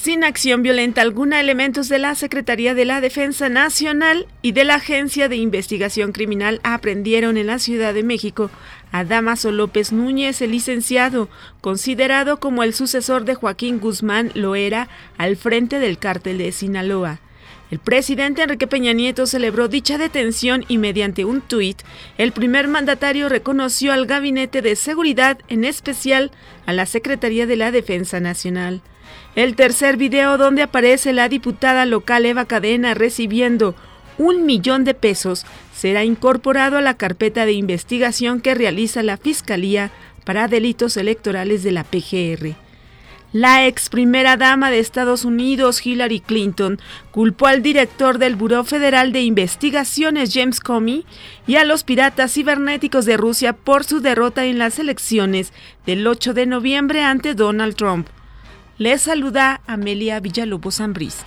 Sin acción violenta alguna, elementos de la Secretaría de la Defensa Nacional y de la Agencia de Investigación Criminal aprendieron en la Ciudad de México a Damaso López Núñez, el licenciado, considerado como el sucesor de Joaquín Guzmán Loera al frente del cártel de Sinaloa. El presidente Enrique Peña Nieto celebró dicha detención y mediante un tuit, el primer mandatario reconoció al Gabinete de Seguridad, en especial a la Secretaría de la Defensa Nacional. El tercer video donde aparece la diputada local Eva Cadena recibiendo un millón de pesos será incorporado a la carpeta de investigación que realiza la Fiscalía para Delitos Electorales de la PGR. La ex primera dama de Estados Unidos, Hillary Clinton, culpó al director del Buró Federal de Investigaciones, James Comey, y a los piratas cibernéticos de Rusia por su derrota en las elecciones del 8 de noviembre ante Donald Trump. Les saluda Amelia Villalobos Ambrís.